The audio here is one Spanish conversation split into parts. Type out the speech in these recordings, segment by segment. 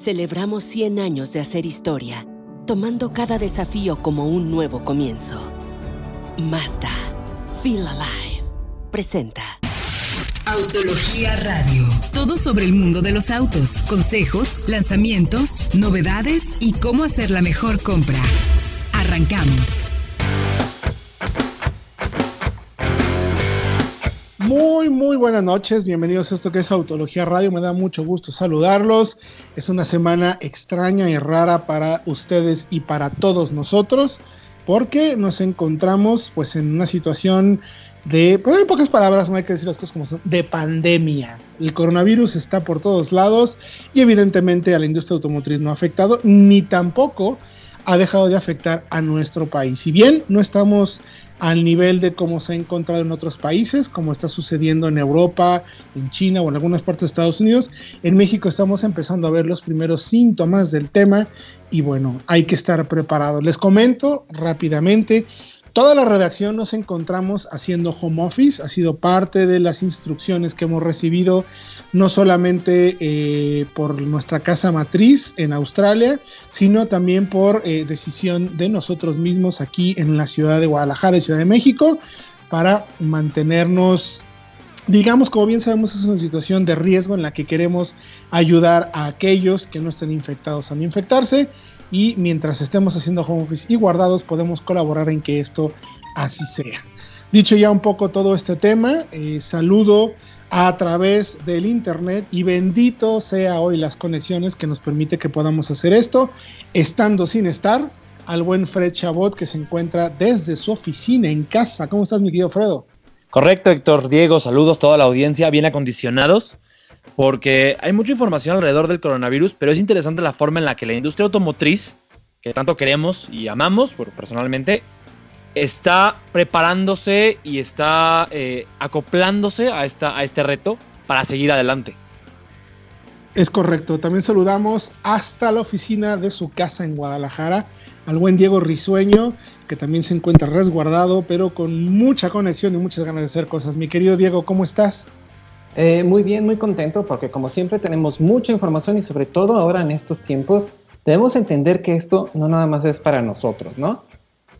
Celebramos 100 años de hacer historia, tomando cada desafío como un nuevo comienzo. Mazda, Feel Alive, presenta. Autología Radio. Todo sobre el mundo de los autos, consejos, lanzamientos, novedades y cómo hacer la mejor compra. Arrancamos. Muy, muy buenas noches. Bienvenidos a esto que es Autología Radio. Me da mucho gusto saludarlos. Es una semana extraña y rara para ustedes y para todos nosotros porque nos encontramos pues en una situación de, pues en pocas palabras, no hay que decir las cosas como son, de pandemia. El coronavirus está por todos lados y evidentemente a la industria automotriz no ha afectado, ni tampoco ha dejado de afectar a nuestro país. Si bien no estamos al nivel de cómo se ha encontrado en otros países, como está sucediendo en Europa, en China o en algunas partes de Estados Unidos, en México estamos empezando a ver los primeros síntomas del tema y bueno, hay que estar preparados. Les comento rápidamente Toda la redacción nos encontramos haciendo home office, ha sido parte de las instrucciones que hemos recibido no solamente eh, por nuestra casa matriz en Australia, sino también por eh, decisión de nosotros mismos aquí en la ciudad de Guadalajara y Ciudad de México para mantenernos digamos, como bien sabemos, es una situación de riesgo en la que queremos ayudar a aquellos que no estén infectados a no infectarse y mientras estemos haciendo home office y guardados podemos colaborar en que esto así sea. Dicho ya un poco todo este tema, eh, saludo a través del internet y bendito sea hoy las conexiones que nos permite que podamos hacer esto, estando sin estar, al buen Fred Chabot que se encuentra desde su oficina en casa. ¿Cómo estás, mi querido Fredo? Correcto, Héctor. Diego, saludos a toda la audiencia, bien acondicionados porque hay mucha información alrededor del coronavirus, pero es interesante la forma en la que la industria automotriz, que tanto queremos y amamos, personalmente, está preparándose y está eh, acoplándose a, esta, a este reto para seguir adelante. Es correcto. También saludamos hasta la oficina de su casa en Guadalajara al buen Diego Risueño, que también se encuentra resguardado, pero con mucha conexión y muchas ganas de hacer cosas. Mi querido Diego, ¿cómo estás? Eh, muy bien, muy contento porque como siempre tenemos mucha información y sobre todo ahora en estos tiempos debemos entender que esto no nada más es para nosotros, ¿no?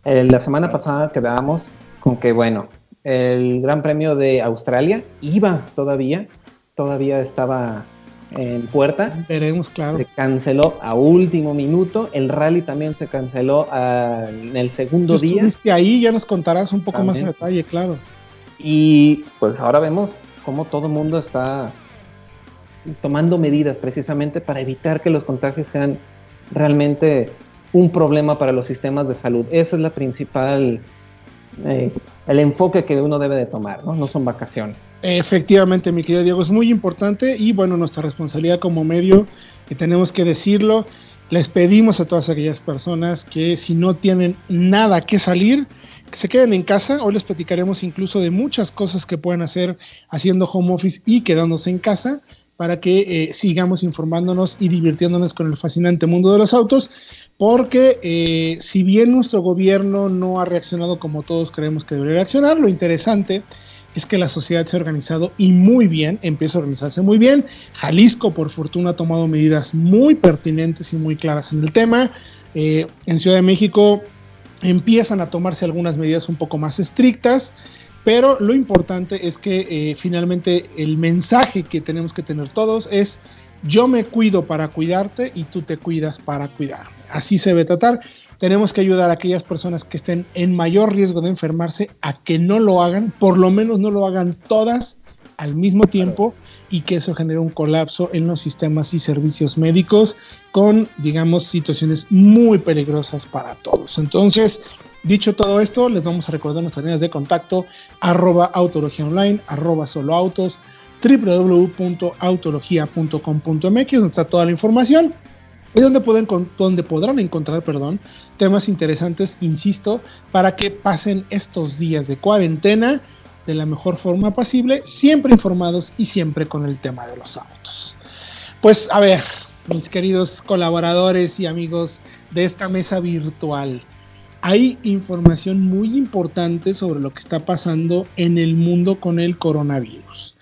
Eh, la semana pasada quedábamos con que, bueno, el Gran Premio de Australia iba todavía, todavía estaba en puerta. Veremos, claro. Se canceló a último minuto. El rally también se canceló en el segundo día. Estuviste ahí, ya nos contarás un poco más en detalle, claro. Y pues ahora vemos cómo todo el mundo está tomando medidas precisamente para evitar que los contagios sean realmente un problema para los sistemas de salud. Esa es la principal, eh, el enfoque que uno debe de tomar, ¿no? No son vacaciones. Efectivamente, mi querido Diego, es muy importante y bueno, nuestra responsabilidad como medio, que tenemos que decirlo, les pedimos a todas aquellas personas que si no tienen nada que salir, que se queden en casa. Hoy les platicaremos incluso de muchas cosas que pueden hacer haciendo home office y quedándose en casa para que eh, sigamos informándonos y divirtiéndonos con el fascinante mundo de los autos, porque eh, si bien nuestro gobierno no ha reaccionado como todos creemos que debería reaccionar, lo interesante es que la sociedad se ha organizado y muy bien, empieza a organizarse muy bien. Jalisco, por fortuna, ha tomado medidas muy pertinentes y muy claras en el tema. Eh, en Ciudad de México empiezan a tomarse algunas medidas un poco más estrictas, pero lo importante es que eh, finalmente el mensaje que tenemos que tener todos es yo me cuido para cuidarte y tú te cuidas para cuidarme. Así se debe tratar. Tenemos que ayudar a aquellas personas que estén en mayor riesgo de enfermarse a que no lo hagan, por lo menos no lo hagan todas al mismo tiempo y que eso genere un colapso en los sistemas y servicios médicos con, digamos, situaciones muy peligrosas para todos. Entonces, dicho todo esto, les vamos a recordar nuestras líneas de contacto arroba autología online, arroba solo autos, www.autologia.com.mx, donde está toda la información y donde, pueden, donde podrán encontrar perdón, temas interesantes, insisto, para que pasen estos días de cuarentena de la mejor forma posible, siempre informados y siempre con el tema de los autos. Pues a ver, mis queridos colaboradores y amigos de esta mesa virtual, hay información muy importante sobre lo que está pasando en el mundo con el coronavirus.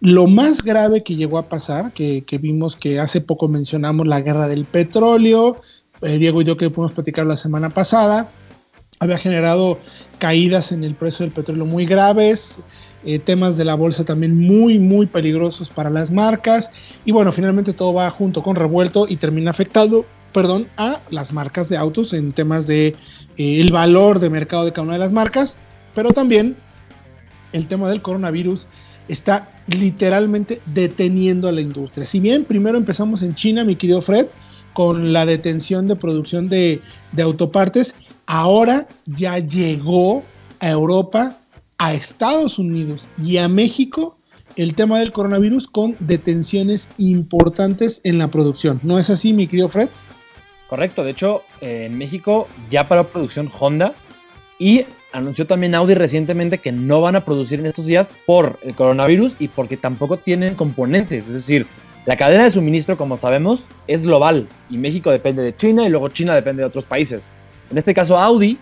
Lo más grave que llegó a pasar, que, vimos que hace poco mencionamos la guerra del petróleo, eh, Diego y yo que pudimos platicar la semana pasada, había generado caídas en el precio del petróleo muy graves, eh, temas de la bolsa también muy, muy peligrosos para las marcas. Y bueno, finalmente todo va junto con revuelto y termina afectando, perdón, a las marcas de autos en temas de eh, el valor de mercado de cada una de las marcas, pero también el tema del coronavirus está literalmente deteniendo a la industria. Si bien primero empezamos en China, mi querido Fred, con la detención de producción de, de autopartes, ahora ya llegó a Europa a Estados Unidos y a México el tema del coronavirus con detenciones importantes en la producción. ¿No es así, mi querido Fred? Correcto, de hecho, en México ya paró producción Honda y anunció también Audi recientemente que no van a producir en estos días por el coronavirus y porque tampoco tienen componentes. Es decir, la cadena de suministro, como sabemos, es global y México depende de China y luego China depende de otros países. En este caso, Audi,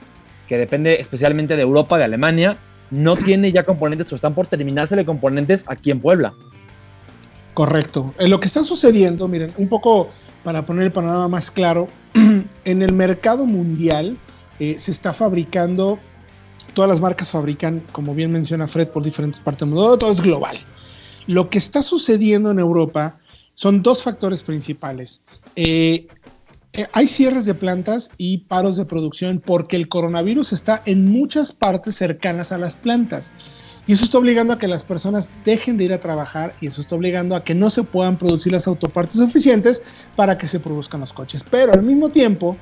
que depende especialmente de Europa, de Alemania, no tiene ya componentes o están por terminarse de componentes aquí en Puebla. Correcto. En lo que está sucediendo, miren, un poco para poner el panorama más claro, en el mercado mundial eh, se está fabricando, todas las marcas fabrican, como bien menciona Fred, por diferentes partes del mundo, todo es global. Lo que está sucediendo en Europa son dos factores principales. Eh, hay cierres de plantas y paros de producción porque el coronavirus está en muchas partes cercanas a las plantas. Y eso está obligando a que las personas dejen de ir a trabajar y eso está obligando a que no se puedan producir las autopartes suficientes para que se produzcan los coches. Pero al mismo tiempo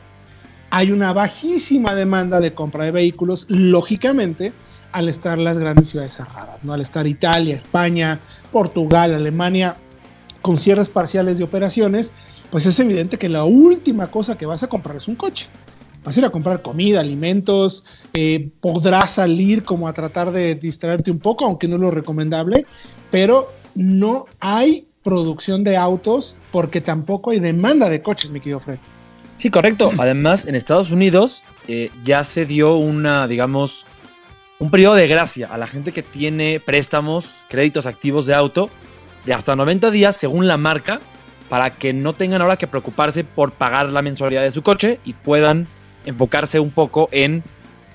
hay una bajísima demanda de compra de vehículos, lógicamente, al estar las grandes ciudades cerradas, ¿no? Al estar Italia, España, Portugal, Alemania con cierres parciales de operaciones, pues es evidente que la última cosa que vas a comprar es un coche. Vas a ir a comprar comida, alimentos, eh, podrás salir como a tratar de distraerte un poco, aunque no es lo recomendable, pero no hay producción de autos porque tampoco hay demanda de coches, mi querido Fred. Sí, correcto. Además, en Estados Unidos eh, ya se dio una, digamos, un periodo de gracia a la gente que tiene préstamos, créditos activos de auto, de hasta 90 días según la marca, para que no tengan ahora que preocuparse por pagar la mensualidad de su coche y puedan enfocarse un poco en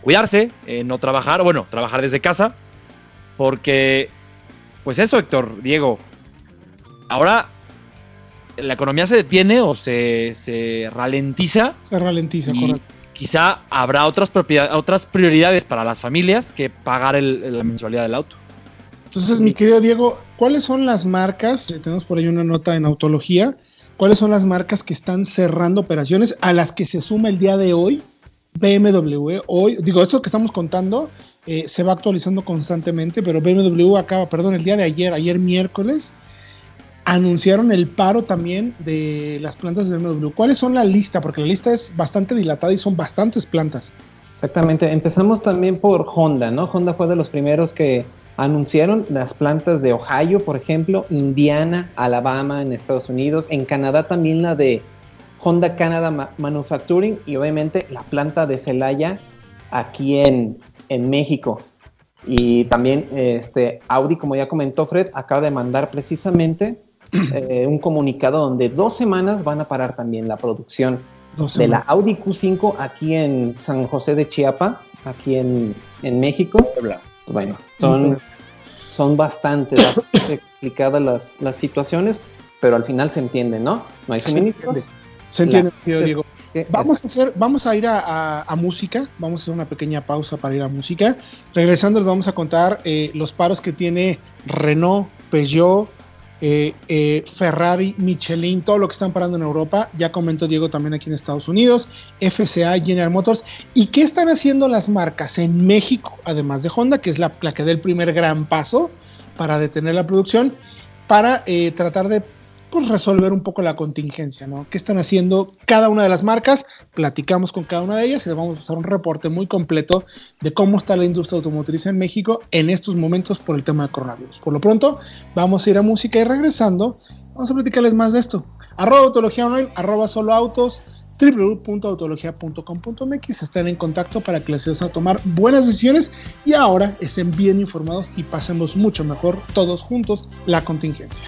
cuidarse, en no trabajar, bueno, trabajar desde casa, porque, pues eso, Héctor, Diego, ahora la economía se detiene o se, se ralentiza. Se ralentiza, correcto. Quizá habrá otras, otras prioridades para las familias que pagar la mensualidad del auto. Entonces, mi querido Diego, ¿cuáles son las marcas? Eh, tenemos por ahí una nota en autología. ¿Cuáles son las marcas que están cerrando operaciones a las que se suma el día de hoy? BMW, hoy, digo, esto que estamos contando eh, se va actualizando constantemente, pero BMW acaba, perdón, el día de ayer, ayer miércoles, anunciaron el paro también de las plantas de BMW. ¿Cuáles son la lista? Porque la lista es bastante dilatada y son bastantes plantas. Exactamente. Empezamos también por Honda, ¿no? Honda fue de los primeros que anunciaron las plantas de Ohio, por ejemplo, Indiana, Alabama en Estados Unidos, en Canadá también la de Honda Canada Manufacturing y obviamente la planta de Celaya aquí en, en México. Y también este, Audi, como ya comentó Fred, acaba de mandar precisamente eh, un comunicado donde dos semanas van a parar también la producción de la Audi Q5 aquí en San José de Chiapa, aquí en, en México. Bueno, son son bastante, complicadas las, las situaciones, pero al final se entiende, ¿no? No hay suministros. Se entiende, yo digo. Vamos a, hacer, vamos a ir a, música, vamos a hacer una pequeña pausa para ir a música. Regresando les vamos a contar eh, los paros que tiene Renault, Peugeot, eh, eh, Ferrari, Michelin, todo lo que están parando en Europa. Ya comentó Diego también aquí en Estados Unidos, FCA, General Motors. ¿Y qué están haciendo las marcas en México, además de Honda, que es la, que da el primer gran paso para detener la producción, para eh, tratar de pues resolver un poco la contingencia, ¿no? ¿Qué están haciendo cada una de las marcas? Platicamos con cada una de ellas y les vamos a pasar un reporte muy completo de cómo está la industria automotriz en México en estos momentos por el tema de coronavirus. Por lo pronto, vamos a ir a música y regresando, vamos a platicarles más de esto. Arroba Autología Online, arroba Solo Autos, www.autologia.com.mx. Estén en contacto para que les ayuden a tomar buenas decisiones y ahora estén bien informados y pasemos mucho mejor todos juntos la contingencia.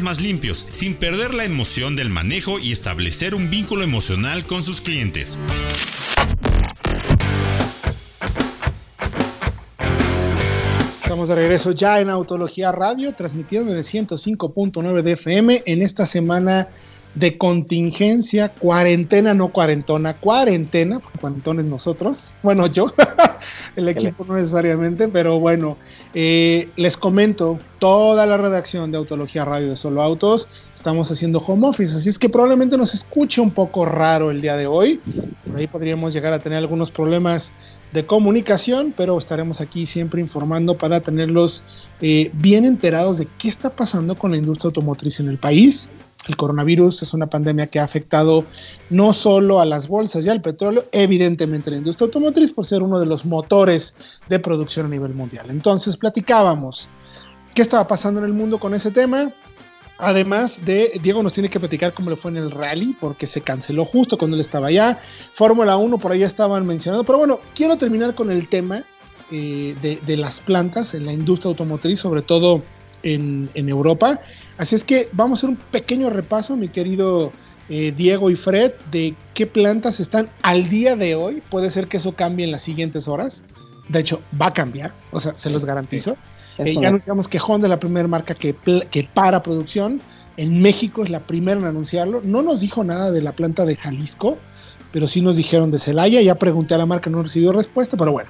más limpios, sin perder la emoción del manejo y establecer un vínculo emocional con sus clientes. Estamos de regreso ya en Autología Radio, transmitiendo en el 105.9 de FM en esta semana de contingencia, cuarentena, no cuarentona, cuarentena, porque cuarentones nosotros, bueno, yo, el equipo no necesariamente, pero bueno, eh, les comento, toda la redacción de Autología Radio de Solo Autos, estamos haciendo home office, así es que probablemente nos escuche un poco raro el día de hoy, por ahí podríamos llegar a tener algunos problemas de comunicación, pero estaremos aquí siempre informando para tenerlos eh, bien enterados de qué está pasando con la industria automotriz en el país, el coronavirus es una pandemia que ha afectado no solo a las bolsas y al petróleo, evidentemente a la industria automotriz por ser uno de los motores de producción a nivel mundial. Entonces platicábamos qué estaba pasando en el mundo con ese tema. Además de, Diego nos tiene que platicar cómo le fue en el rally, porque se canceló justo cuando él estaba allá. Fórmula 1 por ahí estaban mencionando. Pero bueno, quiero terminar con el tema eh, de, de las plantas en la industria automotriz, sobre todo en, Europa. Así es que vamos a hacer un pequeño repaso, mi querido eh, Diego y Fred, de qué plantas están al día de hoy. Puede ser que eso cambie en las siguientes horas. De hecho, va a cambiar, o sea, se los garantizo. Eh, ya anunciamos que Honda es la primera marca que, que para producción. En México es la primera en anunciarlo. No nos dijo nada de la planta de Jalisco, pero sí nos dijeron de Celaya. Ya pregunté a la marca, no recibió respuesta, pero bueno.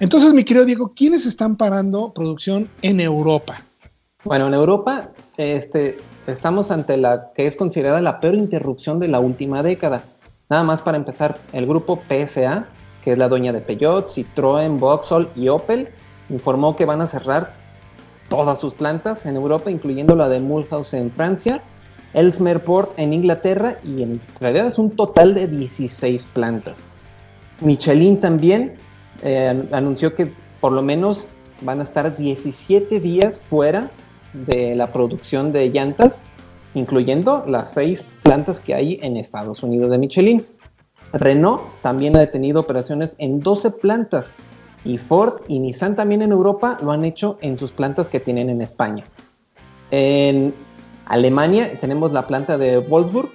Entonces, mi querido Diego, ¿quiénes están parando producción en Europa? Bueno, en Europa este, estamos ante la que es considerada la peor interrupción de la última década. Nada más para empezar, el grupo PSA, que es la dueña de Peugeot, Citroën, Vauxhall y Opel, informó que van a cerrar todas sus plantas en Europa, incluyendo la de Mulhouse en Francia, Elsmerport en Inglaterra y en realidad es un total de 16 plantas. Michelin también eh, anunció que por lo menos van a estar 17 días fuera de la producción de llantas, incluyendo las seis plantas que hay en Estados Unidos de Michelin. Renault también ha detenido operaciones en 12 plantas y Ford y Nissan también en Europa lo han hecho en sus plantas que tienen en España. En Alemania tenemos la planta de Wolfsburg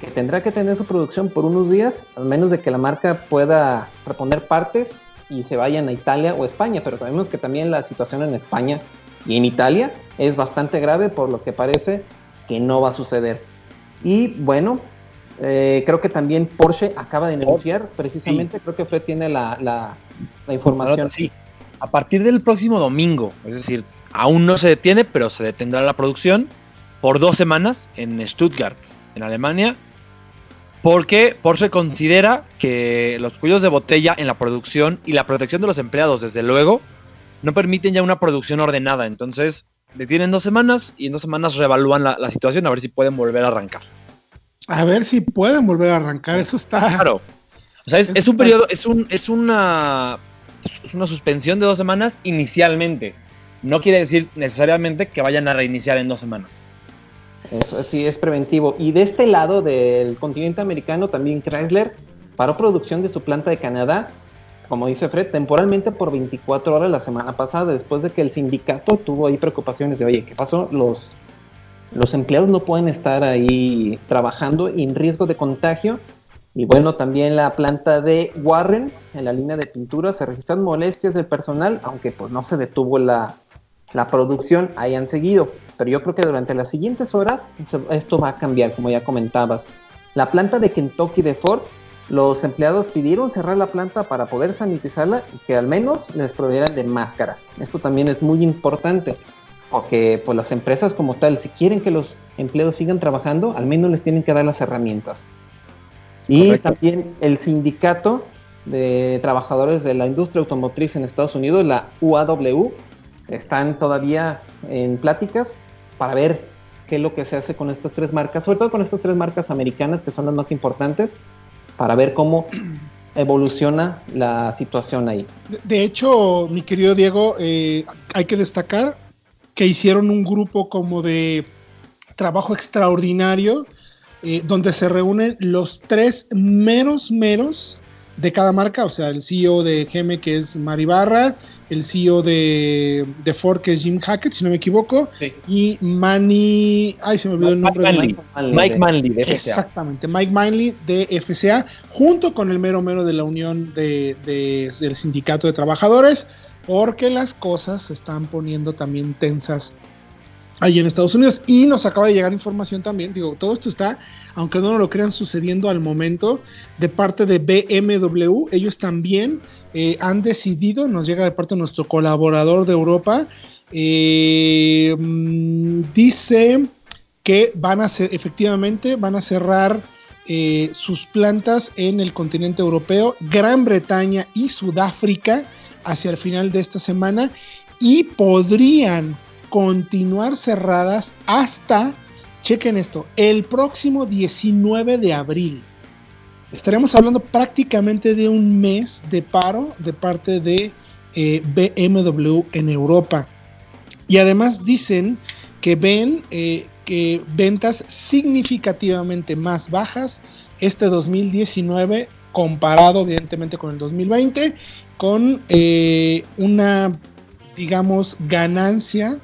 que tendrá que tener su producción por unos días, al menos de que la marca pueda reponer partes y se vayan a Italia o España, pero sabemos que también la situación en España y en Italia es bastante grave, por lo que parece que no va a suceder. Y bueno, eh, creo que también Porsche acaba de negociar, precisamente, creo que Fred tiene la, la, información. Sí, a partir del próximo domingo, es decir, aún no se detiene, pero se detendrá la producción por dos semanas en Stuttgart, en Alemania, porque Porsche considera que los cuellos de botella en la producción y la protección de los empleados, desde luego, no permiten ya una producción ordenada. Entonces, detienen dos semanas y en dos semanas reevalúan la, situación a ver si pueden volver a arrancar. A ver si pueden volver a arrancar, eso está. Claro. O sea, es, un periodo, es, un, es, una, es una suspensión de dos semanas inicialmente. No quiere decir necesariamente que vayan a reiniciar en dos semanas. Eso sí, es preventivo. Y de este lado del continente americano, también Chrysler paró producción de su planta de Canadá como dice Fred, temporalmente por 24 horas la semana pasada, después de que el sindicato tuvo ahí preocupaciones de, oye, ¿qué pasó? Los, los empleados no pueden estar ahí trabajando en riesgo de contagio. Y bueno, también la planta de Warren, en la línea de pintura, se registran molestias del personal, aunque pues no se detuvo la, la producción, hayan seguido. Pero yo creo que durante las siguientes horas esto va a cambiar, como ya comentabas. La planta de Kentucky de Ford, los empleados pidieron cerrar la planta para poder sanitizarla y que al menos les proveyeran de máscaras. Esto también es muy importante porque pues, las empresas como tal, si quieren que los empleados sigan trabajando, al menos les tienen que dar las herramientas. Y también el sindicato de trabajadores de la industria automotriz en Estados Unidos, la UAW, están todavía en pláticas para ver qué es lo que se hace con estas tres marcas, sobre todo con estas tres marcas americanas que son las más importantes, para ver cómo evoluciona la situación ahí. De, hecho, mi querido Diego, eh, hay que destacar que hicieron un grupo como de trabajo extraordinario, eh, donde se reúnen los tres meros, meros de cada marca, o sea, el CEO de GM que es Mari Barra, el CEO de, de, Ford que es Jim Hackett, si no me equivoco, y Manny, ay se me olvidó el nombre Manley. Mike Manley de FCA. Exactamente, Mike Manley de FCA, junto con el mero mero de la unión de, del sindicato de trabajadores, porque las cosas se están poniendo también tensas ahí en Estados Unidos. Y nos acaba de llegar información también, digo, todo esto está, aunque no lo crean, sucediendo al momento de parte de BMW. Ellos también eh, han decidido, nos llega de parte de nuestro colaborador de Europa, eh, mm, dice que van a ser, efectivamente, van a cerrar eh, sus plantas en el continente europeo, Gran Bretaña y Sudáfrica hacia el final de esta semana y podrían continuar cerradas hasta, chequen esto, el próximo 19 de abril. Estaremos hablando prácticamente de un mes de paro de parte de eh, BMW en Europa. Y además dicen que ven eh, que ventas significativamente más bajas este 2019 comparado evidentemente con el 2020, con eh, una, digamos, ganancia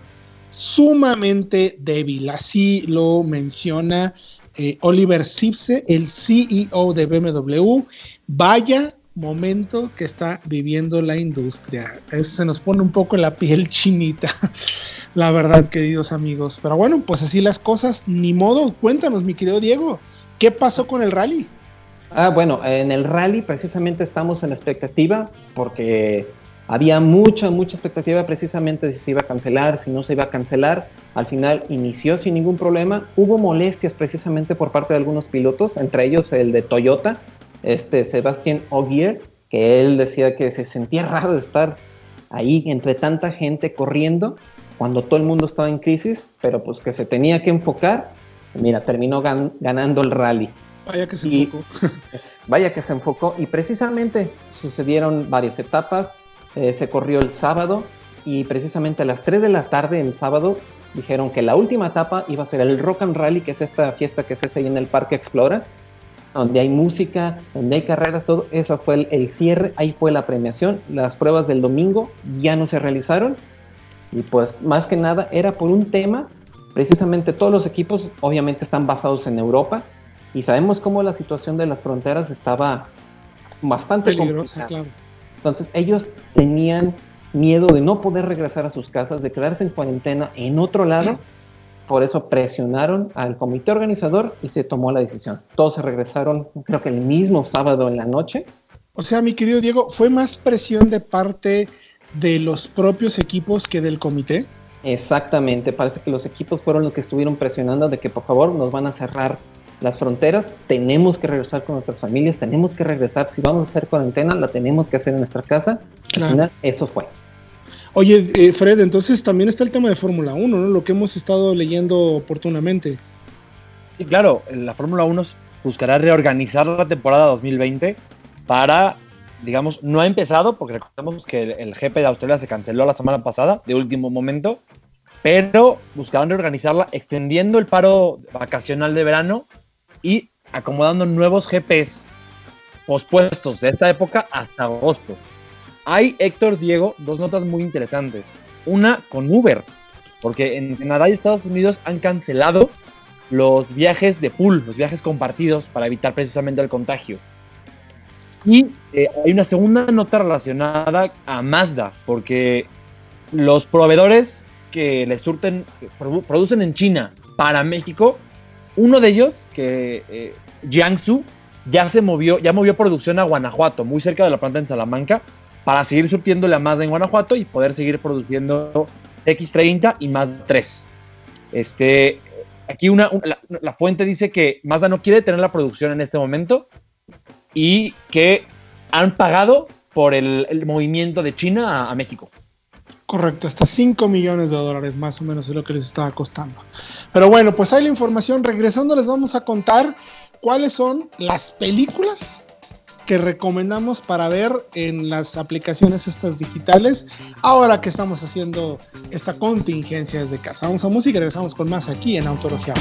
sumamente débil. Así lo menciona eh, Oliver Sipse, el CEO de BMW. Vaya momento que está viviendo la industria. se nos pone un poco la piel chinita, la verdad, queridos amigos. Pero bueno, pues así las cosas, ni modo. Cuéntanos, mi querido Diego, ¿qué pasó con el rally? Ah, bueno, en el rally precisamente estamos en expectativa porque había mucha, mucha expectativa precisamente de si se iba a cancelar, si no se iba a cancelar. Al final inició sin ningún problema. Hubo molestias precisamente por parte de algunos pilotos, entre ellos el de Toyota, este Sebastián Ogier, que él decía que se sentía raro de estar ahí entre tanta gente corriendo cuando todo el mundo estaba en crisis, pero pues que se tenía que enfocar. Mira, terminó ganando el rally. Vaya que se enfocó. vaya que se enfocó y precisamente sucedieron varias etapas eh, se corrió el sábado y precisamente a las 3 de la tarde el sábado dijeron que la última etapa iba a ser el Rock and Rally, que es esta fiesta que se hace ahí en el Parque Explora, donde hay música, donde hay carreras, todo. Eso fue el, el, cierre, ahí fue la premiación. Las pruebas del domingo ya no se realizaron y pues más que nada era por un tema, precisamente todos los equipos obviamente están basados en Europa y sabemos cómo la situación de las fronteras estaba bastante peligrosa, claro. Entonces ellos tenían miedo de no poder regresar a sus casas, de quedarse en cuarentena en otro lado. Por eso presionaron al comité organizador y se tomó la decisión. Todos se regresaron, creo que el mismo sábado en la noche. O sea, mi querido Diego, ¿fue más presión de parte de los propios equipos que del comité? Exactamente, parece que los equipos fueron los que estuvieron presionando de que por favor nos van a cerrar las fronteras, tenemos que regresar con nuestras familias, tenemos que regresar, si vamos a hacer cuarentena, la tenemos que hacer en nuestra casa. Al final, eso fue. Oye, eh, Fred, entonces también está el tema de Fórmula 1, ¿no? Lo que hemos estado leyendo oportunamente. Sí, claro, la Fórmula 1 buscará reorganizar la temporada 2020 para, digamos, no ha empezado, porque recordemos que el, el GP de Australia se canceló la semana pasada, de último momento, pero buscarán reorganizarla extendiendo el paro vacacional de verano y acomodando nuevos GPs pospuestos de esta época hasta agosto. Hay, Héctor Diego, dos notas muy interesantes. Una con Uber. porque en Canadá y Estados Unidos han cancelado los viajes de pool, los viajes compartidos para evitar precisamente el contagio. Y eh, hay una segunda nota relacionada a Mazda, porque los proveedores que les surten, producen en China para México, uno de ellos, que eh, Jiangsu, ya se movió, ya movió producción a Guanajuato, muy cerca de la planta en Salamanca, para seguir surtiéndole a Mazda en Guanajuato y poder seguir produciendo X30 y Mazda 3. Este, aquí una, la, fuente dice que Mazda no quiere tener la producción en este momento y que han pagado por el, movimiento de China a, México. Correcto, hasta 5 millones de dólares más o menos es lo que les estaba costando. Pero bueno, pues hay la información. Regresando les vamos a contar cuáles son las películas que recomendamos para ver en las aplicaciones estas digitales ahora que estamos haciendo esta contingencia desde casa. Vamos a música y regresamos con más aquí en Autología.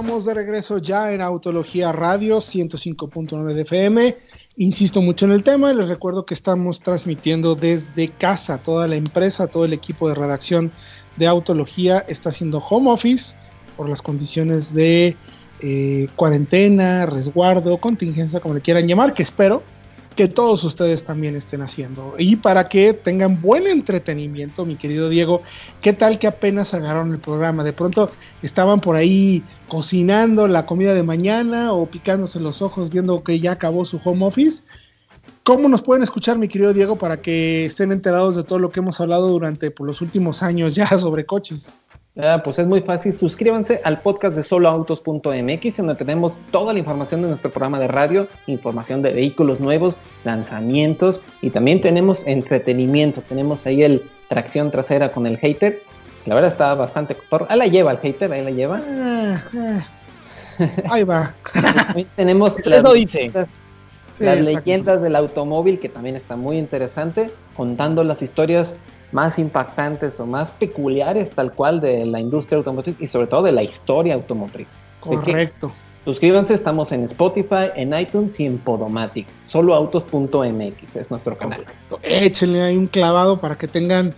Estamos de regreso ya en Autología Radio 105.9 de FM. Insisto mucho en el tema, les recuerdo que estamos transmitiendo desde casa. Toda la empresa, todo el equipo de redacción de Autología está haciendo home office por las condiciones de eh, cuarentena, resguardo, contingencia, como le quieran llamar, que espero que todos ustedes también estén haciendo. Y para que tengan buen entretenimiento, mi querido Diego, ¿qué tal que apenas agarraron el programa? De pronto estaban por ahí cocinando la comida de mañana o picándose los ojos viendo que ya acabó su home office. ¿Cómo nos pueden escuchar, mi querido Diego, para que estén enterados de todo lo que hemos hablado durante pues, los últimos años ya sobre coches? Ah, pues es muy fácil, suscríbanse al podcast de soloautos.mx, donde tenemos toda la información de nuestro programa de radio, información de vehículos nuevos, lanzamientos y también tenemos entretenimiento. Tenemos ahí el tracción trasera con el hater. La verdad está bastante Ahí la lleva el hater, ahí la lleva. Ah, ah. Ahí va. tenemos las, dice. las leyendas del automóvil, que también está muy interesante, contando las historias más impactantes o más peculiares tal cual de la industria automotriz y sobre todo de la historia automotriz. Correcto. Suscríbanse, estamos en Spotify, en iTunes y en Podomatic. Soloautos.mx es nuestro canal. Échenle ahí un clavado para que tengan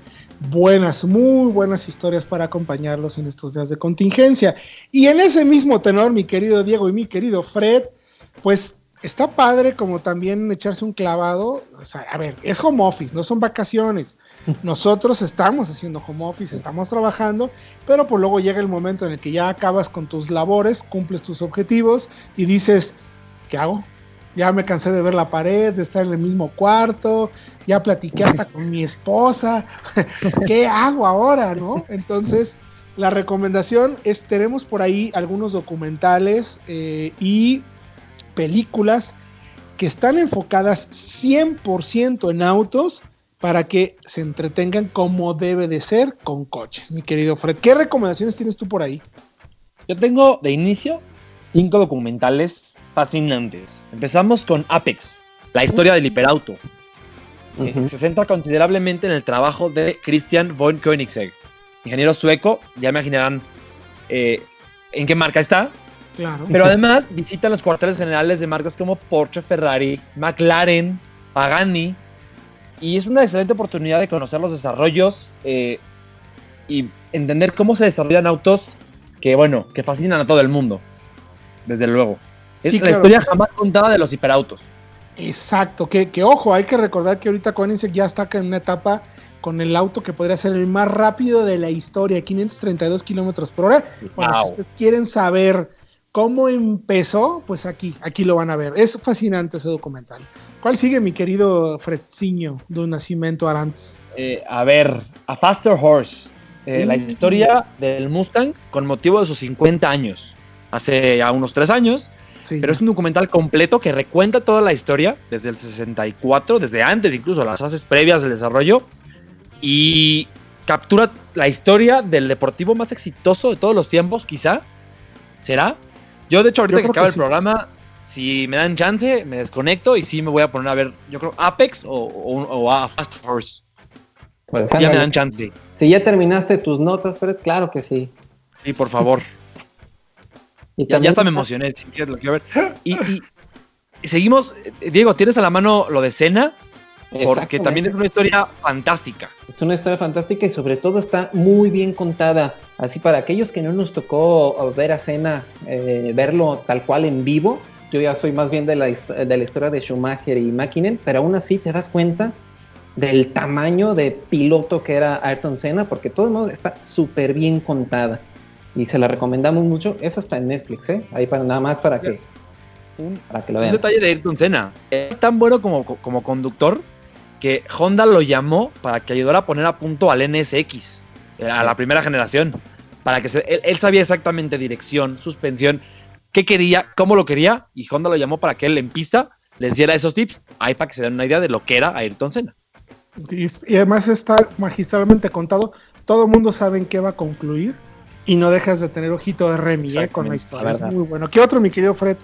buenas, muy buenas historias para acompañarlos en estos días de contingencia. Y en ese mismo tenor, mi querido Diego y mi querido Fred, pues está padre como también echarse un clavado. O sea, a ver, es home office, no son vacaciones. Nosotros estamos haciendo home office, estamos trabajando, pero pues luego llega el momento en el que ya acabas con tus labores, cumples tus objetivos y dices, ¿qué hago? Ya me cansé de ver la pared, de estar en el mismo cuarto, ya platiqué hasta con mi esposa. ¿Qué hago ahora, no? Entonces, la recomendación es, tenemos por ahí algunos documentales eh, y películas que están enfocadas 100% en autos para que se entretengan como debe de ser con coches, mi querido Fred. ¿Qué recomendaciones tienes tú por ahí? Yo tengo de inicio cinco documentales fascinantes. Empezamos con Apex, la historia del hiperauto. Se centra considerablemente en el trabajo de Christian von Koenigsegg, ingeniero sueco. Ya imaginarán eh, en qué marca está, pero además visitan los cuarteles generales de marcas como Porsche, Ferrari, McLaren, Pagani. Y es una excelente oportunidad de conocer los desarrollos eh, y entender cómo se desarrollan autos que, bueno, que fascinan a todo el mundo. Desde luego. Es la historia jamás contada de los hiperautos. Exacto, que, que, ojo, hay que recordar que ahorita Koenigsegg ya está en una etapa con el auto que podría ser el más rápido de la historia, 532 kilómetros por hora. Bueno, si ustedes quieren saber ¿Cómo empezó? Pues aquí, aquí lo van a ver. Es fascinante ese documental. ¿Cuál sigue, mi querido Fredciño de un nacimiento Arantes? Eh, a ver, A Faster Horse. Eh, la mm. historia del Mustang con motivo de sus 50 años. Hace ya unos 3 años. pero es un documental completo que recuenta toda la historia desde el 64, desde antes incluso, las fases previas del desarrollo. Y captura la historia del deportivo más exitoso de todos los tiempos, quizá. ¿Será? Yo, de hecho, ahorita que acaba el programa, si me dan chance, me desconecto y sí me voy a poner a ver, yo creo, Apex o, a Fast Horse. Pues, si ya me dan chance. Si ya terminaste tus notas, Fred, claro que sí. Sí, por favor. ya, hasta me emocioné, si quieres lo quiero ver. Y, seguimos, eh, Diego, ¿tienes a la mano lo de Cena? Porque también es una historia fantástica. Es una historia fantástica y sobre todo está muy bien contada. Así para aquellos que no nos tocó ver a Cena, eh, verlo tal cual en vivo, yo ya soy más bien de la, de la historia de Schumacher y Mäkinen, pero aún así te das cuenta del tamaño de piloto que era Ayrton Senna, porque todo el mundo está súper bien contada. Y se la recomendamos mucho. Esa está en Netflix, ¿eh? Ahí para nada más para que, para que lo vean. Un detalle de Ayrton Senna. Es tan bueno como, como conductor que Honda lo llamó para que ayudara a poner a punto al NSX, eh, a la primera generación. Para que él, sabía exactamente dirección, suspensión, qué quería, cómo lo quería, y Honda lo llamó para que él en pista les diera esos tips, ahí para que se den una idea de lo que era Ayrton Senna. Y, además está magistralmente contado, todo el mundo sabe en qué va a concluir y no dejas de tener ojito de Remy eh, con la historia. es muy bueno. ¿Qué otro, mi querido Fred?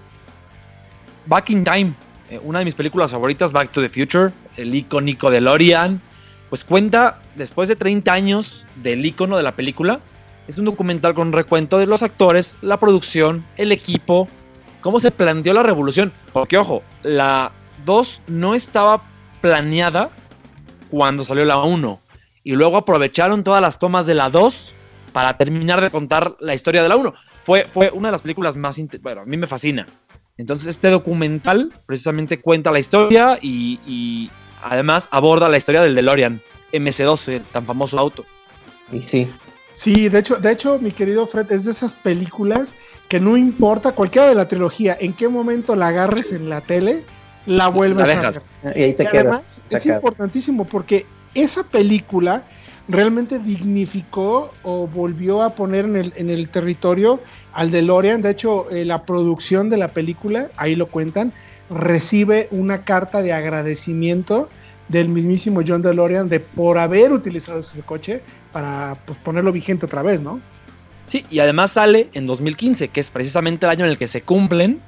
Back in Time, eh, una de mis películas favoritas, Back to the Future, el icónico de Lorian, pues cuenta, después de 30 años del icono de la película, es un documental con recuento de los actores, la producción, el equipo, cómo se planteó la revolución. Porque, ojo, la 2 no estaba planeada cuando salió la 1. Y luego aprovecharon todas las tomas de la 2 para terminar de contar la historia de la 1. Fue, fue una de las películas más... Bueno, a mí me fascina. Entonces este documental precisamente cuenta la historia y, además aborda la historia del DeLorean MC12, tan famoso auto. Y sí. Sí, de hecho, de hecho, mi querido Fred, es de esas películas que no importa cualquiera de la trilogía, en qué momento la agarres en la tele, la vuelves a ver. Y ahí te quedas. es importantísimo porque esa película realmente dignificó o volvió a poner en el, en el territorio al DeLorean. De hecho, eh, la producción de la película, ahí lo cuentan, recibe una carta de agradecimiento del mismísimo John DeLorean de por haber utilizado ese coche para pues, ponerlo vigente otra vez, ¿no? Sí, y además sale en 2015, que es precisamente el año en el que se cumplen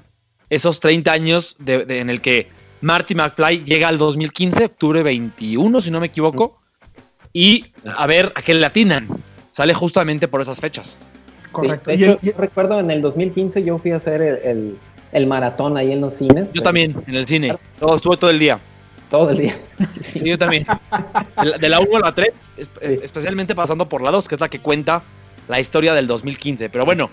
esos 30 años en el que Marty McFly llega al 2015, octubre 21, si no me equivoco, y a ver a qué le atinan. Sale justamente por esas fechas. Correcto. yo, recuerdo en el 2015 yo fui a hacer el, maratón ahí en los cines. Yo también, en el cine. Todo, estuve todo el día. Todo el día. Sí, yo también. De la 1 a la 3, especialmente pasando por la 2, que es la que cuenta la historia del 2015. Pero bueno,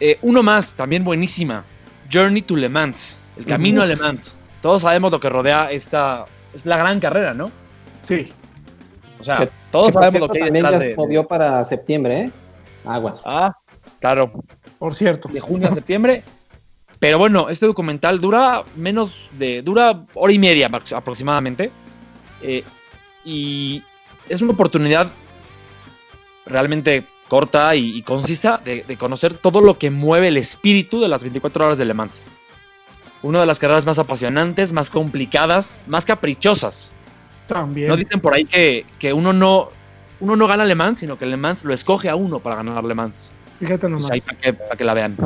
eh, uno más, también buenísima. Journey to Le Mans, el camino a Le Mans. Todos sabemos lo que rodea esta, es la gran carrera, ¿no? Sí. O sea, todos sabemos lo que hay detrás de, movió para septiembre, ¿eh? Aguas. Ah, claro. Por cierto. De junio a septiembre. Pero bueno, este documental dura menos de. dura hora y media aproximadamente. Eh, y es una oportunidad realmente corta y, concisa de, de, conocer todo lo que mueve el espíritu de las 24 horas de Le Mans. Una de las carreras más apasionantes, más complicadas, más caprichosas también. No dicen por ahí que, uno no uno no gana Le Mans, sino que Le Mans lo escoge a uno para ganar Le Mans. Fíjate nomás. Pues para, que, la vean.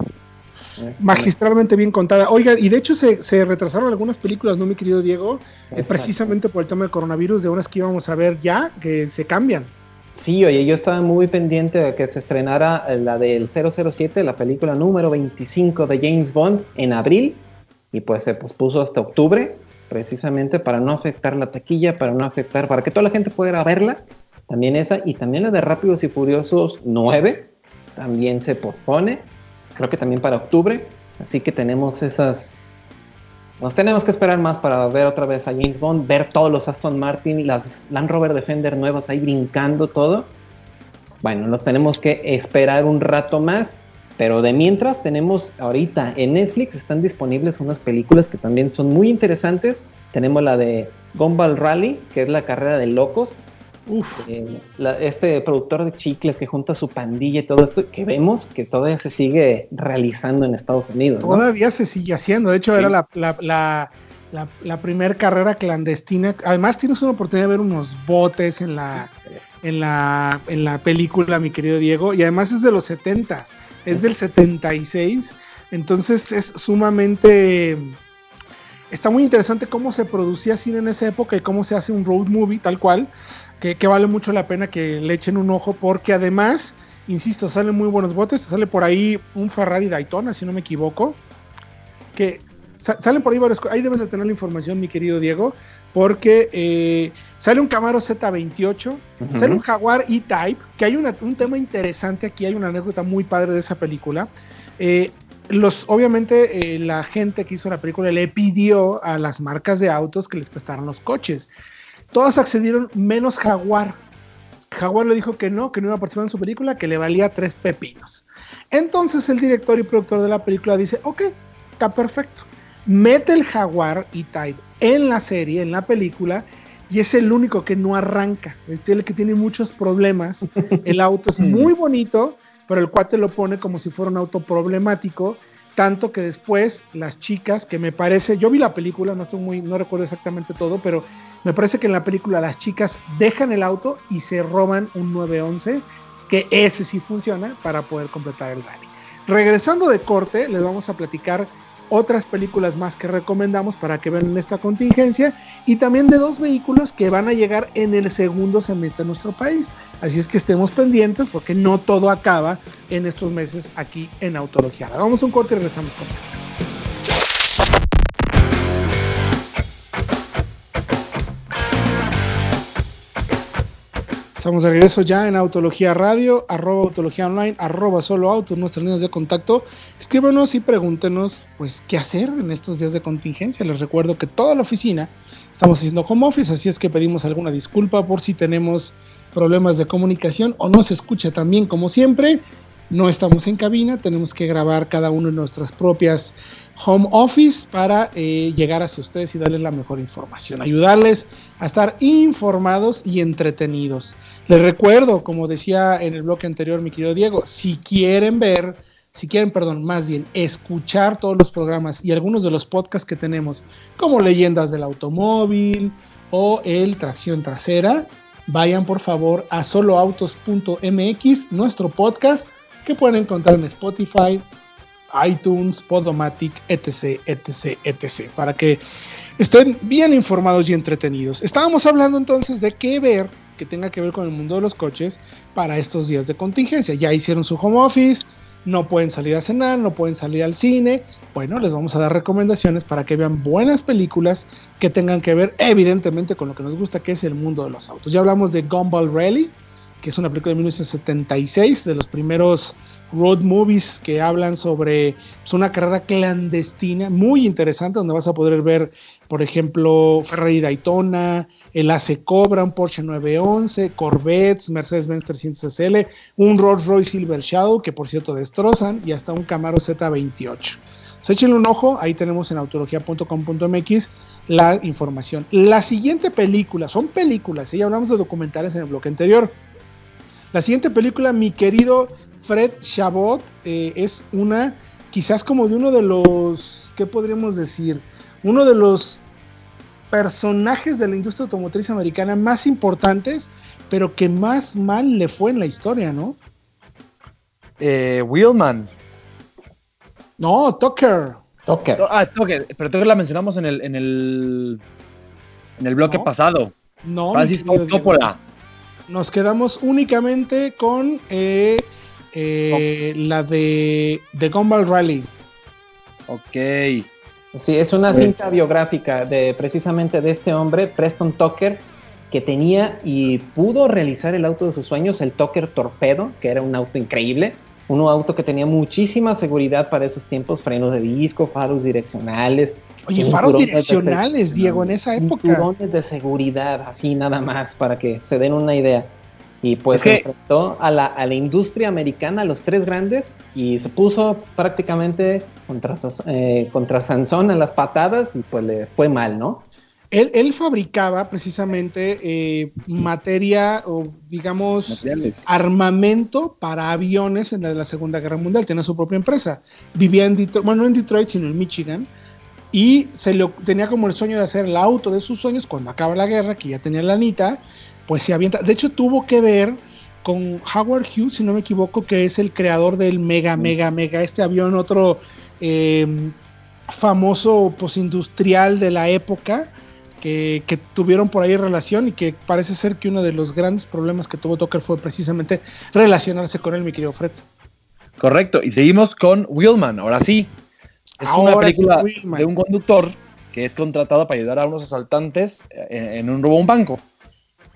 Magistralmente bien contada. Oiga, y de hecho se, retrasaron algunas películas, ¿no, mi querido Diego? Eh, precisamente por el tema del coronavirus, de unas que íbamos a ver ya, que se cambian. Sí, oye, yo estaba muy pendiente de que se estrenara la del 007, la película número 25 de James Bond, en abril, y pues se pospuso hasta octubre precisamente para no afectar la taquilla, para no afectar, para que toda la gente pudiera verla. También esa y también la de Rápidos y Furiosos 9 también se pospone, creo que también para octubre. Así que tenemos esas. Nos tenemos que esperar más para ver otra vez a James Bond, ver todos los Aston Martin las Land Rover Defender nuevas ahí brincando todo. Bueno, nos tenemos que esperar un rato más. Pero de mientras tenemos ahorita en Netflix están disponibles unas películas que también son muy interesantes. Tenemos la de Gumball Rally, que es la carrera de locos. Uf. Eh, este productor de chicles que junta su pandilla y todo esto, que vemos que todavía se sigue realizando en Estados Unidos. Todavía se sigue haciendo. De hecho, era la, la, la, primera carrera clandestina. Además, tienes una oportunidad de ver unos botes en la, en la, en la película, mi querido Diego. Y además es de los 70s es del 76, entonces es sumamente... Está muy interesante cómo se producía cine en esa época y cómo se hace un road movie tal cual, que, vale mucho la pena que le echen un ojo porque además, insisto, salen muy buenos botes, sale por ahí un Ferrari Daytona, si no me equivoco, que salen por ahí varios, ahí debes de tener la información, mi querido Diego, porque eh, sale un Camaro Z28, sale un Jaguar E-Type, que hay un tema interesante aquí, hay una anécdota muy padre de esa película. Eh, los, obviamente, la gente que hizo la película le pidió a las marcas de autos que les prestaran los coches. Todas accedieron menos Jaguar. Jaguar le dijo que no, que no iba a participar en su película, que le valía tres pepinos. Entonces el director y productor de la película dice, ok, está perfecto. Mete el Jaguar y type en la serie, en la película, y es el único que no arranca. Es el que tiene muchos problemas. El auto es muy bonito, pero el cuate lo pone como si fuera un auto problemático tanto que después las chicas, que me parece, yo vi la película, no estoy muy, no recuerdo exactamente todo, pero me parece que en la película las chicas dejan el auto y se roban un 911, que ese sí funciona para poder completar el rally. Regresando de corte, les vamos a platicar otras películas más que recomendamos para que vean esta contingencia y también de dos vehículos que van a llegar en el segundo semestre de nuestro país. Así es que estemos pendientes porque no todo acaba en estos meses aquí en Autología. Vamos un corte y regresamos con más. Estamos de regreso ya en Autología Radio, arroba Autología Online, arroba Solo Autos, nuestras líneas de contacto. Escríbanos y pregúntenos, pues, qué hacer en estos días de contingencia. Les recuerdo que toda la oficina estamos haciendo home office, así es que pedimos alguna disculpa por si tenemos problemas de comunicación o no se escucha tan bien como siempre. No estamos en cabina, tenemos que grabar cada uno en nuestras propias home office para eh, llegar hacia ustedes y darles la mejor información, ayudarles a estar informados y entretenidos. Les recuerdo, como decía en el bloque anterior mi querido Diego, si quieren ver, si quieren, perdón, más bien escuchar todos los programas y algunos de los podcasts que tenemos, como Leyendas del Automóvil o el Tracción Trasera, vayan por favor a soloautos.mx, nuestro podcast que pueden encontrar en Spotify, iTunes, Podomatic, etc, etc, etc, para que estén bien informados y entretenidos. Estábamos hablando entonces de qué ver que tenga que ver con el mundo de los coches para estos días de contingencia. Ya hicieron su home office, no pueden salir a cenar, no pueden salir al cine. Bueno, les vamos a dar recomendaciones para que vean buenas películas que tengan que ver evidentemente con lo que nos gusta, que es el mundo de los autos. Ya hablamos de Gumball Rally, que es una película de 1976, de los primeros road movies que hablan sobre pues, una carrera clandestina muy interesante, donde vas a poder ver, por ejemplo, Ferrari Daytona, el AC Cobra, un Porsche 911, Corvettes, Mercedes-Benz 300 SL, un Rolls Royce Silver Shadow, que por cierto destrozan, y hasta un Camaro Z28. So, échenle un ojo, ahí tenemos en autología.com.mx la información. La siguiente película, son películas, ya hablamos de documentales en el bloque anterior. La siguiente película, mi querido Fred Chabot, eh, es una, quizás como de uno de los, ¿qué podríamos decir? Uno de los personajes de la industria automotriz americana más importantes, pero que más mal le fue en la historia, ¿no? Eh, Wheelman. No, Tucker. Tucker. Ah, Tucker, pero Tucker la mencionamos en el, en el, en el bloque pasado. No, Francis Coppola. Nos quedamos únicamente con eh, eh, la de, The Gumball Rally. Ok. Sí, es una cinta biográfica de precisamente de este hombre, Preston Tucker, que tenía y pudo realizar el auto de sus sueños, el Tucker Torpedo, que era un auto increíble, un auto que tenía muchísima seguridad para esos tiempos, frenos de disco, faros direccionales. Oye, faros direccionales, Diego, en esa época. Cinturones de seguridad, así nada más, para que se den una idea. Y pues se enfrentó a la, a la, industria americana, los tres grandes, y se puso prácticamente contra, eh, contra Sansón en las patadas y pues le fue mal, ¿no? Él, fabricaba precisamente eh, materia o digamos armamento para aviones en la, la Segunda Guerra Mundial. Tenía su propia empresa. Vivía en Detroit, bueno, no en Detroit, sino en Michigan. Y se lo, tenía como el sueño de hacer el auto de sus sueños cuando acaba la guerra, que ya tenía la anita, pues se avienta. De hecho, tuvo que ver con Howard Hughes, si no me equivoco, que es el creador del Mega, Mega, Mega, este avión, otro eh, famoso posindustrial de la época que, tuvieron por ahí relación y que parece ser que uno de los grandes problemas que tuvo Tucker fue precisamente relacionarse con él, mi querido Fred. Correcto, y seguimos con Willman, ahora sí. Es una película de un conductor que es contratado para ayudar a unos asaltantes en, un robo a un banco.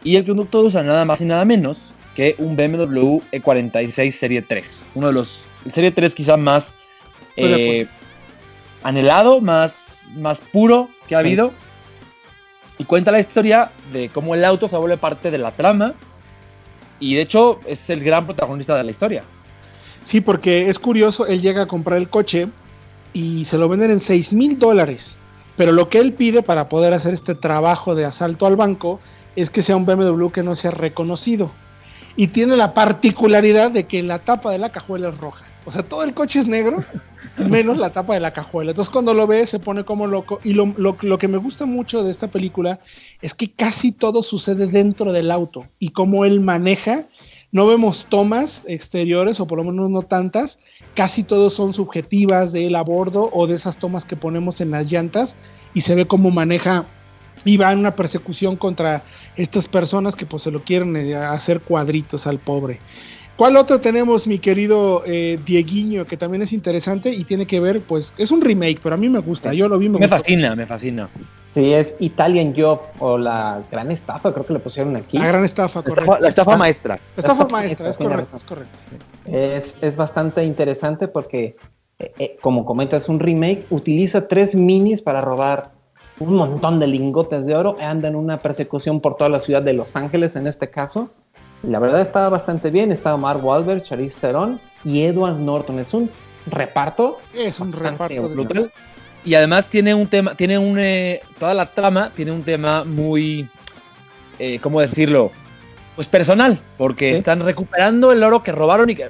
Y el conductor usa nada más y nada menos que un BMW E46 Serie 3. Uno de los. Serie 3 quizá más eh, anhelado, más, más puro que ha habido. Y cuenta la historia de cómo el auto se vuelve parte de la trama. Y de hecho es el gran protagonista de la historia. Sí, porque es curioso, él llega a comprar el coche y se lo venden en 6 mil dólares. Pero lo que él pide para poder hacer este trabajo de asalto al banco es que sea un BMW que no sea reconocido. Y tiene la particularidad de que la tapa de la cajuela es roja. O sea, todo el coche es negro, menos la tapa de la cajuela. Entonces cuando lo ve se pone como loco. Y lo, lo, que me gusta mucho de esta película es que casi todo sucede dentro del auto. Y cómo él maneja no vemos tomas exteriores, o por lo menos no tantas, casi todos son subjetivas de él a bordo o de esas tomas que ponemos en las llantas y se ve cómo maneja y va en una persecución contra estas personas que pues se lo quieren eh, hacer cuadritos al pobre. ¿Cuál otro tenemos, mi querido eh, Dieguiño, que también es interesante y tiene que ver, pues, es un remake, pero a mí me gusta, yo lo vi. Me, fascina, me fascina. Sí, es Italian Job o la gran estafa, creo que le pusieron aquí. La gran estafa, correcto. La estafa, maestra. La estafa, maestra, es correcto, es correcto. Es, bastante interesante porque, eh, eh, como comenta, es un remake, utiliza tres minis para robar un montón de lingotes de oro, anda en una persecución por toda la ciudad de Los Ángeles en este caso, la verdad estaba bastante bien. Estaba Mark Wahlberg, Charlize Theron y Edward Norton. Es un reparto. Es un reparto brutal. Y además tiene un tema, tiene un eh, toda la trama tiene un tema muy, eh, ¿cómo decirlo? Pues personal, porque están recuperando el oro que robaron y que,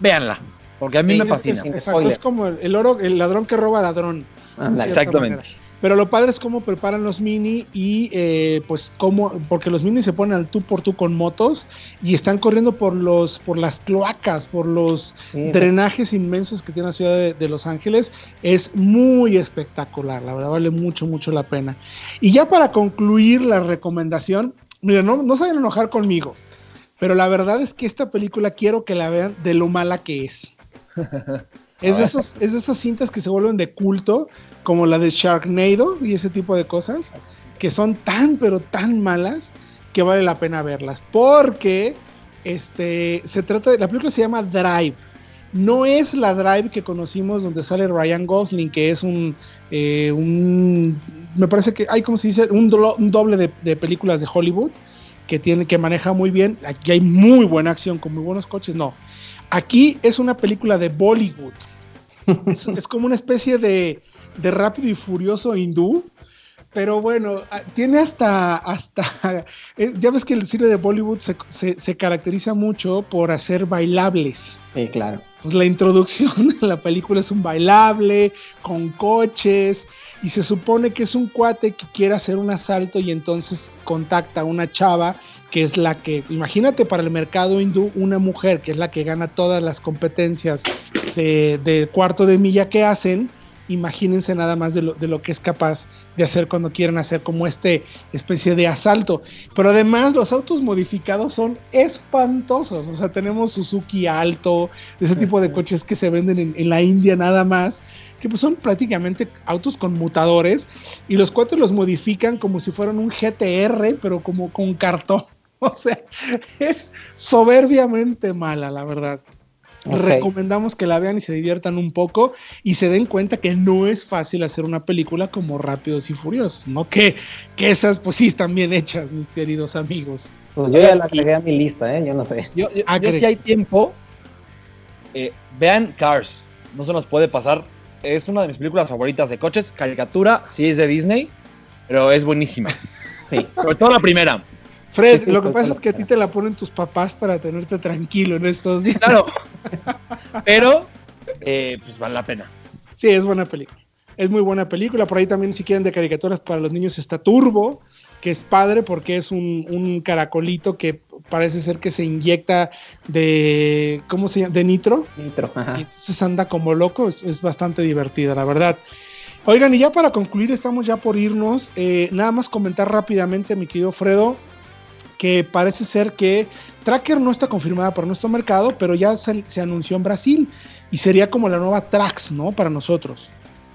véanla, porque a mí me fascina. exacto, es como el, oro, el ladrón que roba ladrón. exactamente. Pero lo padre es cómo preparan los mini y eh, pues cómo, porque los mini se ponen al tú por tú con motos y están corriendo por los, por las cloacas, por los drenajes inmensos que tiene la ciudad de, Los Ángeles. Es muy espectacular, la verdad vale mucho, mucho la pena. Y ya para concluir la recomendación, mira, no, no se vayan a enojar conmigo, pero la verdad es que esta película quiero que la vean de lo mala que es. Es de, esos, es esas cintas que se vuelven de culto, como la de Sharknado y ese tipo de cosas, que son tan, pero tan malas que vale la pena verlas. Porque este, se trata de. La película se llama Drive. No es la Drive que conocimos donde sale Ryan Gosling, que es un. Eh, un me parece que hay, como se dice, un, doble de, de, películas de Hollywood que, tiene, que maneja muy bien. Aquí hay muy buena acción con muy buenos coches. No. Aquí es una película de Bollywood. es, como una especie de, rápido y furioso hindú. Pero bueno, tiene hasta, hasta, eh, ya ves que el cine de Bollywood se, caracteriza mucho por hacer bailables. Sí, claro. Pues la introducción de la película es un bailable, con coches, y se supone que es un cuate que quiere hacer un asalto y entonces contacta a una chava que es la que, imagínate para el mercado hindú, una mujer que es la que gana todas las competencias de, cuarto de milla que hacen, imagínense nada más de lo, de lo, que es capaz de hacer cuando quieren hacer como este especie de asalto. Pero además los autos modificados son espantosos. O sea, tenemos Suzuki Alto, ese tipo de coches que se venden en, en la India nada más, que pues son prácticamente autos con mutadores y los cuatro los modifican como si fueran un GTR, pero como con cartón. O sea, es soberbiamente mala, la verdad. Recomendamos que la vean y se diviertan un poco y se den cuenta que no es fácil hacer una película como Rápidos y Furiosos, ¿no? Que, que esas pues sí están bien hechas, mis queridos amigos. Pues yo ya la agregué a mi lista, ¿eh? Yo no sé. Yo, si hay tiempo, eh, vean Cars, no se nos puede pasar. Es una de mis películas favoritas de coches, caricatura, sí es de Disney, pero es buenísima. Sí. Sobre todo la primera. Fred, lo que pasa es que a ti te la ponen tus papás para tenerte tranquilo en estos días. Claro. Pero, eh, pues vale la pena. Sí, es buena película. Es muy buena película. Por ahí también, si quieren de caricaturas para los niños, está Turbo, que es padre porque es un, caracolito que parece ser que se inyecta de. ¿Cómo se llama? De nitro. Nitro, ajá. Y entonces anda como loco. Es, es, bastante divertida, la verdad. Oigan, y ya para concluir, estamos ya por irnos. Eh, nada más comentar rápidamente, mi querido Fredo que parece ser que Tracker no está confirmada por nuestro mercado, pero ya se, anunció en Brasil y sería como la nueva Trax, ¿no? Para nosotros.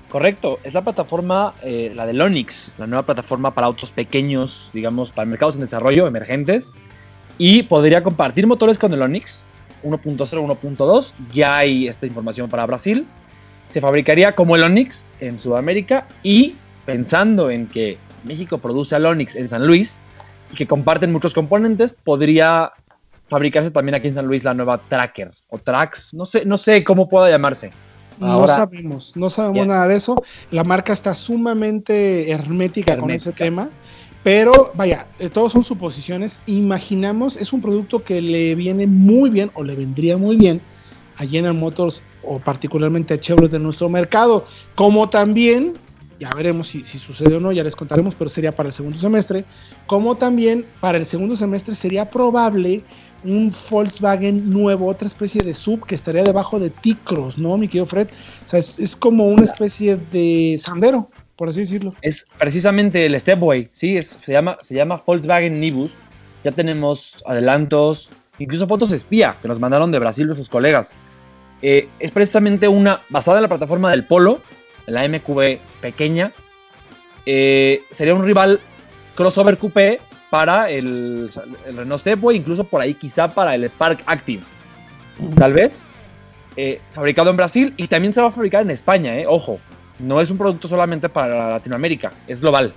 Correcto, es la plataforma, eh, la de Onix, la nueva plataforma para autos pequeños, digamos, para mercados en desarrollo, emergentes, y podría compartir motores con el Onix 1.0, 1.2, ya hay esta información para Brasil, se fabricaría como el Onix en Sudamérica y pensando en que México produce el Onix en San Luis que comparten muchos componentes, podría fabricarse también aquí en San Luis la nueva Tracker o Trax, no sé, no sé cómo pueda llamarse. no sabemos, no sabemos nada de eso. La marca está sumamente hermética, con ese tema. Pero vaya, eh, todos son suposiciones. Imaginamos, es un producto que le viene muy bien o le vendría muy bien a General Motors o particularmente a Chevrolet de nuestro mercado, como también, ya veremos si, si, sucede o no, ya les contaremos, pero sería para el segundo semestre, como también para el segundo semestre sería probable un Volkswagen nuevo, otra especie de sub que estaría debajo de T-Cross, ¿no, mi querido Fred? O sea, es, es como una especie de Sandero, por así decirlo. Es precisamente el Stepway, sí, es, se, llama, se llama Volkswagen Nibus. Ya tenemos adelantos, incluso fotos espía que nos mandaron de Brasil de sus colegas. Eh, es precisamente una basada en la plataforma del Polo, la MQB pequeña. Eh, sería un rival crossover coupé para el, Renault Stepway, incluso por ahí quizá para el Spark Active. Tal vez. Eh, fabricado en Brasil y también se va a fabricar en España, ojo. No es un producto solamente para Latinoamérica, es global.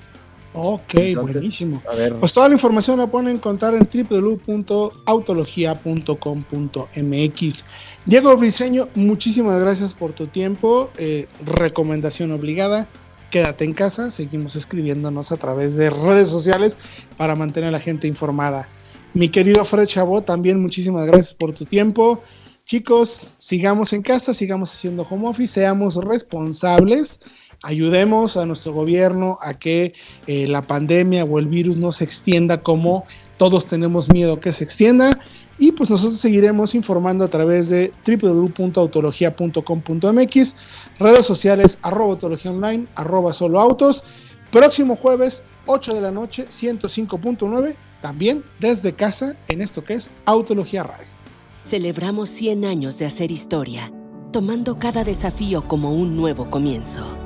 Ok, buenísimo. Pues toda la información la pueden encontrar en www.autologia.com.mx. Diego Briseño, muchísimas gracias por tu tiempo. Eh, recomendación obligada. Quédate en casa, seguimos escribiéndonos a través de redes sociales para mantener a la gente informada. Mi querido Fred Chabot, también muchísimas gracias por tu tiempo. Chicos, sigamos en casa, sigamos haciendo home office, seamos responsables ayudemos a nuestro gobierno a que eh, la pandemia o el virus no se extienda como todos tenemos miedo que se extienda. Y pues nosotros seguiremos informando a través de www.autologia.com.mx, redes sociales, arroba autología online, arroba solo autos. Próximo jueves, 8 de la noche, 105.9, también desde casa en esto que es Autología Radio. Celebramos 100 años de hacer historia, tomando cada desafío como un nuevo comienzo.